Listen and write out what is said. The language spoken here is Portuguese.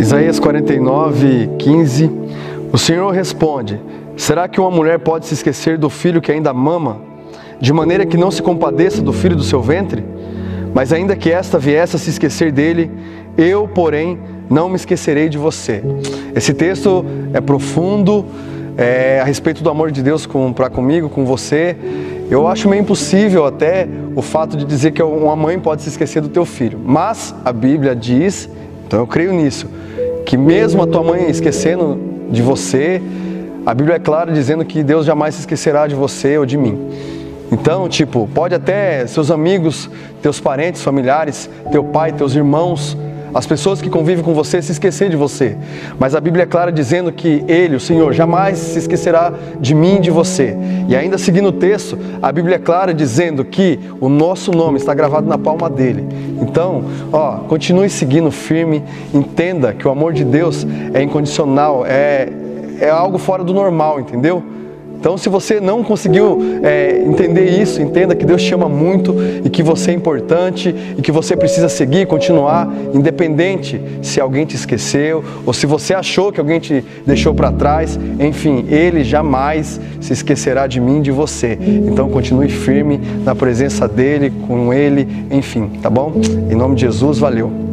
Isaías 49, 15, o Senhor responde: Será que uma mulher pode se esquecer do filho que ainda mama, de maneira que não se compadeça do filho do seu ventre? Mas ainda que esta viesse a se esquecer dele, eu, porém, não me esquecerei de você. Esse texto é profundo, é, a respeito do amor de Deus com, para comigo, com você. Eu acho meio impossível até o fato de dizer que uma mãe pode se esquecer do teu filho. Mas a Bíblia diz, então eu creio nisso, que mesmo a tua mãe esquecendo de você, a Bíblia é clara dizendo que Deus jamais se esquecerá de você ou de mim. Então, tipo, pode até seus amigos, teus parentes, familiares, teu pai, teus irmãos, as pessoas que convivem com você se esquecer de você. Mas a Bíblia é clara dizendo que Ele, o Senhor, jamais se esquecerá de mim e de você. E ainda seguindo o texto, a Bíblia é clara dizendo que o nosso nome está gravado na palma dele. Então, ó, continue seguindo firme, entenda que o amor de Deus é incondicional, é, é algo fora do normal, entendeu? Então, se você não conseguiu é, entender isso, entenda que Deus te ama muito e que você é importante e que você precisa seguir, continuar, independente se alguém te esqueceu ou se você achou que alguém te deixou para trás. Enfim, Ele jamais se esquecerá de mim, de você. Então, continue firme na presença dele, com Ele, enfim, tá bom? Em nome de Jesus, valeu.